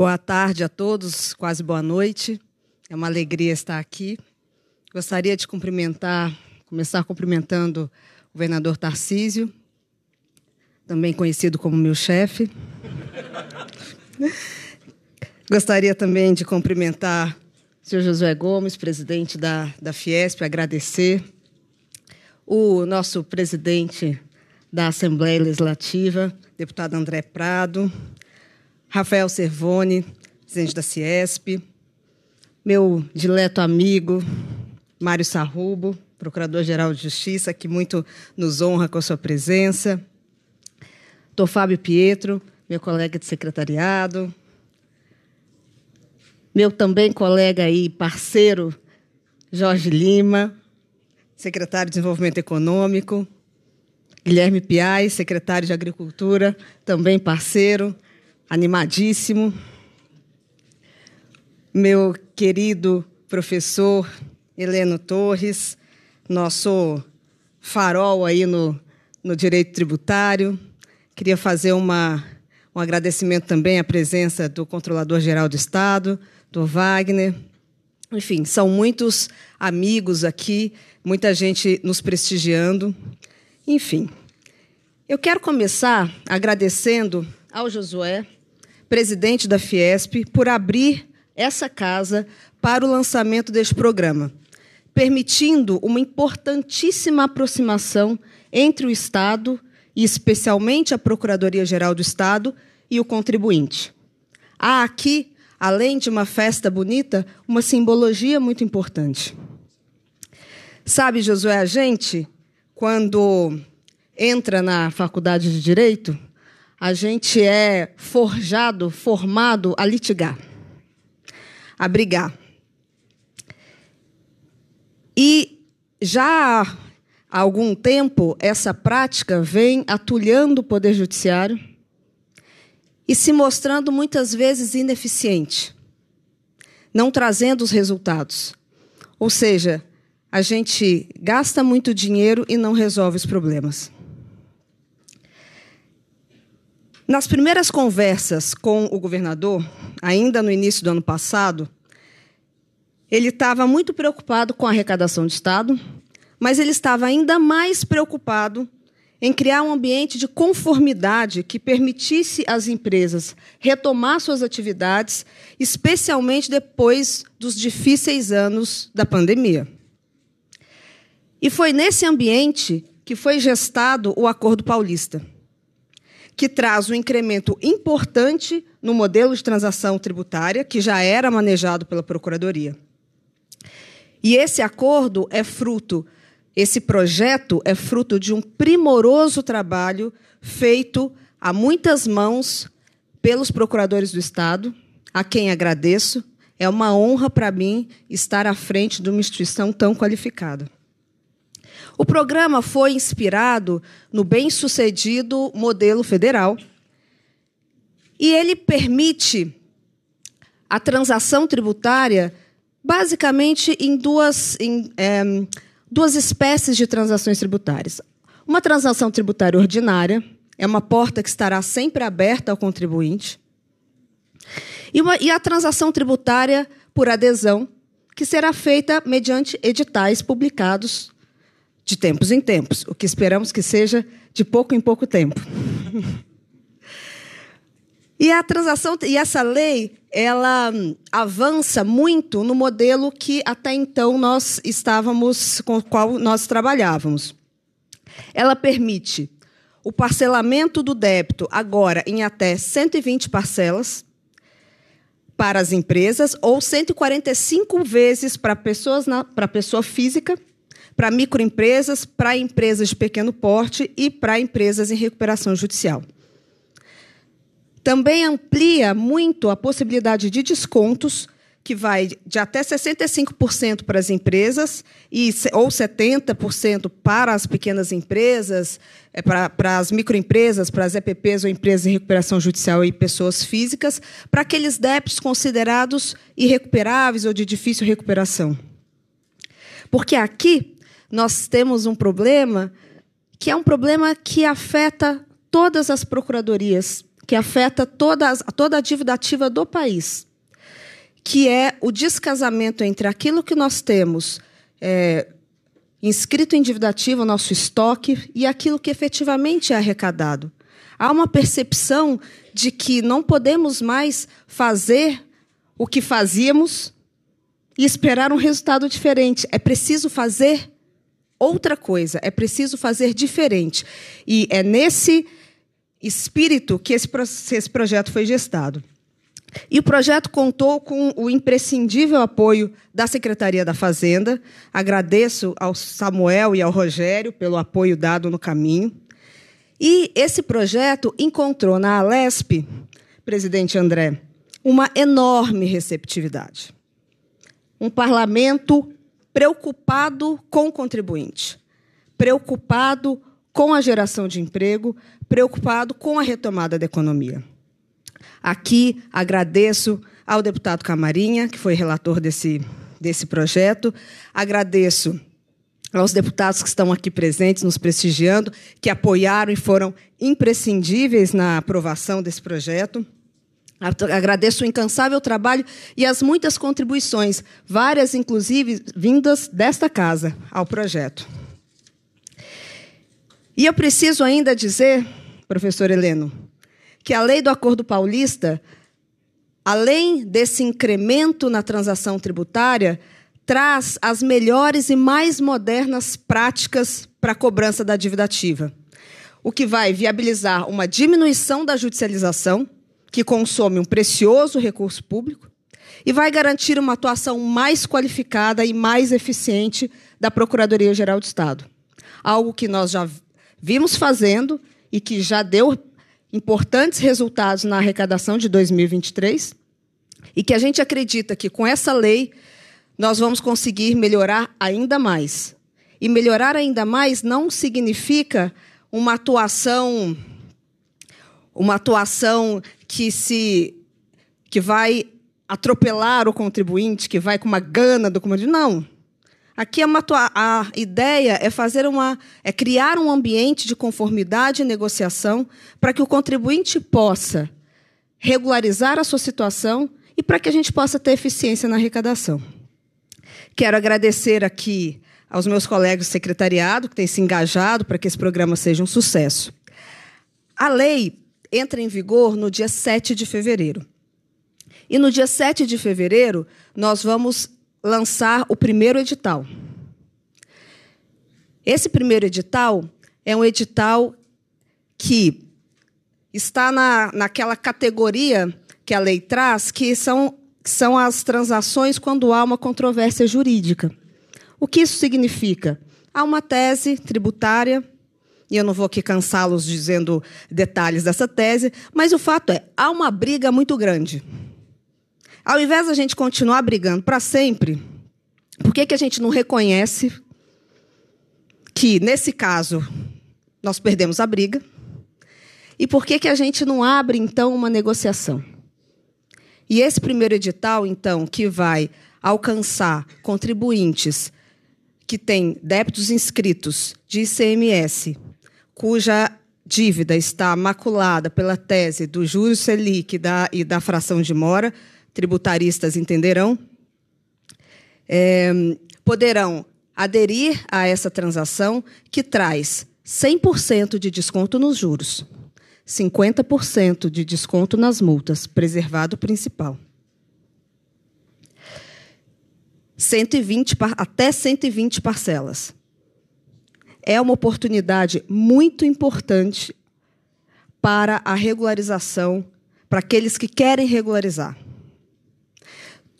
Boa tarde a todos, quase boa noite. É uma alegria estar aqui. Gostaria de cumprimentar, começar cumprimentando o governador Tarcísio, também conhecido como meu chefe. Gostaria também de cumprimentar o senhor Josué Gomes, presidente da, da Fiesp, agradecer. O nosso presidente da Assembleia Legislativa, deputado André Prado, Rafael Servone, presidente da Ciesp, meu dileto amigo Mário Sarrubo, procurador-geral de Justiça, que muito nos honra com a sua presença. Dr. Fábio Pietro, meu colega de secretariado. Meu também colega e parceiro Jorge Lima, secretário de Desenvolvimento Econômico. Guilherme Piai, secretário de Agricultura, também parceiro animadíssimo. Meu querido professor Heleno Torres, nosso farol aí no, no direito tributário. Queria fazer uma, um agradecimento também à presença do Controlador-Geral do Estado, do Wagner. Enfim, são muitos amigos aqui, muita gente nos prestigiando. Enfim, eu quero começar agradecendo ao Josué, presidente da Fiesp, por abrir essa casa para o lançamento deste programa, permitindo uma importantíssima aproximação entre o Estado, e especialmente a Procuradoria-Geral do Estado, e o contribuinte. Há aqui, além de uma festa bonita, uma simbologia muito importante. Sabe, Josué, a gente, quando entra na faculdade de Direito, a gente é forjado, formado a litigar, a brigar. E já há algum tempo essa prática vem atulhando o Poder Judiciário e se mostrando muitas vezes ineficiente, não trazendo os resultados. Ou seja, a gente gasta muito dinheiro e não resolve os problemas. Nas primeiras conversas com o governador, ainda no início do ano passado, ele estava muito preocupado com a arrecadação do Estado, mas ele estava ainda mais preocupado em criar um ambiente de conformidade que permitisse às empresas retomar suas atividades, especialmente depois dos difíceis anos da pandemia. E foi nesse ambiente que foi gestado o Acordo Paulista que traz um incremento importante no modelo de transação tributária, que já era manejado pela Procuradoria. E esse acordo é fruto, esse projeto é fruto de um primoroso trabalho feito a muitas mãos pelos procuradores do Estado, a quem agradeço. É uma honra para mim estar à frente de uma instituição tão qualificada. O programa foi inspirado no bem-sucedido modelo federal e ele permite a transação tributária basicamente em duas, em, é, duas espécies de transações tributárias. Uma transação tributária ordinária é uma porta que estará sempre aberta ao contribuinte. E, uma, e a transação tributária por adesão, que será feita mediante editais publicados de tempos em tempos, o que esperamos que seja de pouco em pouco tempo. e a transação e essa lei, ela avança muito no modelo que até então nós estávamos com o qual nós trabalhávamos. Ela permite o parcelamento do débito agora em até 120 parcelas para as empresas ou 145 vezes para pessoas para pessoa física para microempresas, para empresas de pequeno porte e para empresas em recuperação judicial. Também amplia muito a possibilidade de descontos, que vai de até 65% para as empresas e, ou 70% para as pequenas empresas, é, para, para as microempresas, para as EPPs ou empresas em recuperação judicial e pessoas físicas, para aqueles débitos considerados irrecuperáveis ou de difícil recuperação. Porque aqui nós temos um problema que é um problema que afeta todas as procuradorias que afeta toda, toda a dívida ativa do país, que é o descasamento entre aquilo que nós temos é, inscrito em dívida ativa, o nosso estoque, e aquilo que efetivamente é arrecadado. Há uma percepção de que não podemos mais fazer o que fazíamos e esperar um resultado diferente. É preciso fazer outra coisa, é preciso fazer diferente. E é nesse espírito que esse, esse projeto foi gestado. E o projeto contou com o imprescindível apoio da Secretaria da Fazenda. Agradeço ao Samuel e ao Rogério pelo apoio dado no caminho. E esse projeto encontrou na Alesp, presidente André, uma enorme receptividade. Um parlamento preocupado com o contribuinte, preocupado com a geração de emprego, preocupado com a retomada da economia. Aqui agradeço ao deputado Camarinha, que foi relator desse, desse projeto, agradeço aos deputados que estão aqui presentes, nos prestigiando, que apoiaram e foram imprescindíveis na aprovação desse projeto. Agradeço o incansável trabalho e as muitas contribuições, várias inclusive vindas desta casa ao projeto. E eu preciso ainda dizer, professor Heleno, que a lei do Acordo Paulista, além desse incremento na transação tributária, traz as melhores e mais modernas práticas para a cobrança da dívida ativa, o que vai viabilizar uma diminuição da judicialização, que consome um precioso recurso público, e vai garantir uma atuação mais qualificada e mais eficiente da Procuradoria-Geral do Estado. Algo que nós já vimos fazendo e que já deu importantes resultados na arrecadação de 2023 e que a gente acredita que com essa lei nós vamos conseguir melhorar ainda mais. E melhorar ainda mais não significa uma atuação uma atuação que se que vai atropelar o contribuinte, que vai com uma gana do contribuinte. Não. Aqui é uma, a ideia é fazer uma é criar um ambiente de conformidade e negociação para que o contribuinte possa regularizar a sua situação e para que a gente possa ter eficiência na arrecadação. Quero agradecer aqui aos meus colegas do secretariado que têm se engajado para que esse programa seja um sucesso. A lei entra em vigor no dia 7 de fevereiro. E no dia 7 de fevereiro, nós vamos lançar o primeiro edital. Esse primeiro edital é um edital que está na, naquela categoria que a lei traz, que são, são as transações quando há uma controvérsia jurídica. O que isso significa? Há uma tese tributária, e eu não vou aqui cansá-los dizendo detalhes dessa tese, mas o fato é, há uma briga muito grande. Ao invés da gente continuar brigando para sempre, por que, que a gente não reconhece que, nesse caso, nós perdemos a briga? E por que, que a gente não abre, então, uma negociação? E esse primeiro edital, então, que vai alcançar contribuintes que têm débitos inscritos de ICMS, cuja dívida está maculada pela tese do juros Selic da, e da fração de mora, tributaristas entenderão, é, poderão aderir a essa transação que traz 100% de desconto nos juros, 50% de desconto nas multas, preservado principal. 120, até 120 parcelas. É uma oportunidade muito importante para a regularização, para aqueles que querem regularizar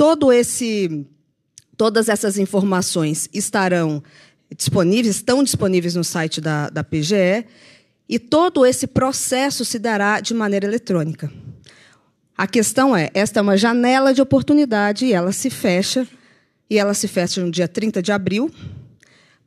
todo esse, todas essas informações estarão disponíveis, estão disponíveis no site da, da PGE, e todo esse processo se dará de maneira eletrônica. A questão é, esta é uma janela de oportunidade e ela se fecha, e ela se fecha no dia 30 de abril,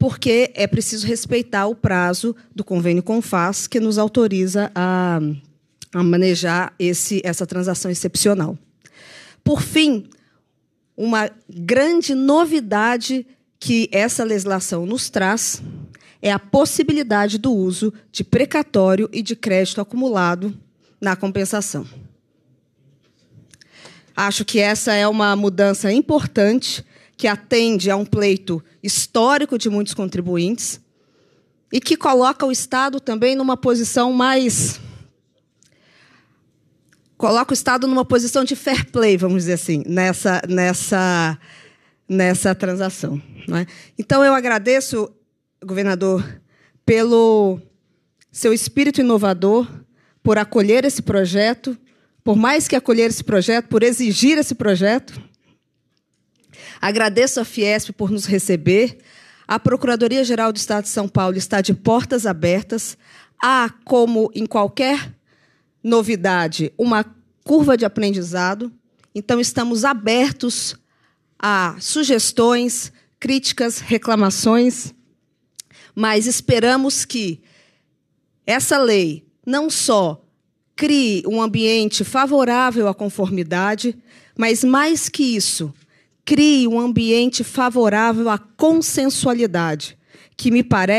porque é preciso respeitar o prazo do convênio Confas, que nos autoriza a, a manejar esse, essa transação excepcional. Por fim, uma grande novidade que essa legislação nos traz é a possibilidade do uso de precatório e de crédito acumulado na compensação. Acho que essa é uma mudança importante que atende a um pleito histórico de muitos contribuintes e que coloca o Estado também numa posição mais coloca o Estado numa posição de fair play, vamos dizer assim, nessa nessa nessa transação. É? Então eu agradeço, governador, pelo seu espírito inovador, por acolher esse projeto, por mais que acolher esse projeto, por exigir esse projeto. Agradeço a Fiesp por nos receber. A Procuradoria-Geral do Estado de São Paulo está de portas abertas. Há, como em qualquer novidade, uma curva de aprendizado. Então, estamos abertos a sugestões, críticas, reclamações, mas esperamos que essa lei não só crie um ambiente favorável à conformidade, mas mais que isso, crie um ambiente favorável à consensualidade, que me parece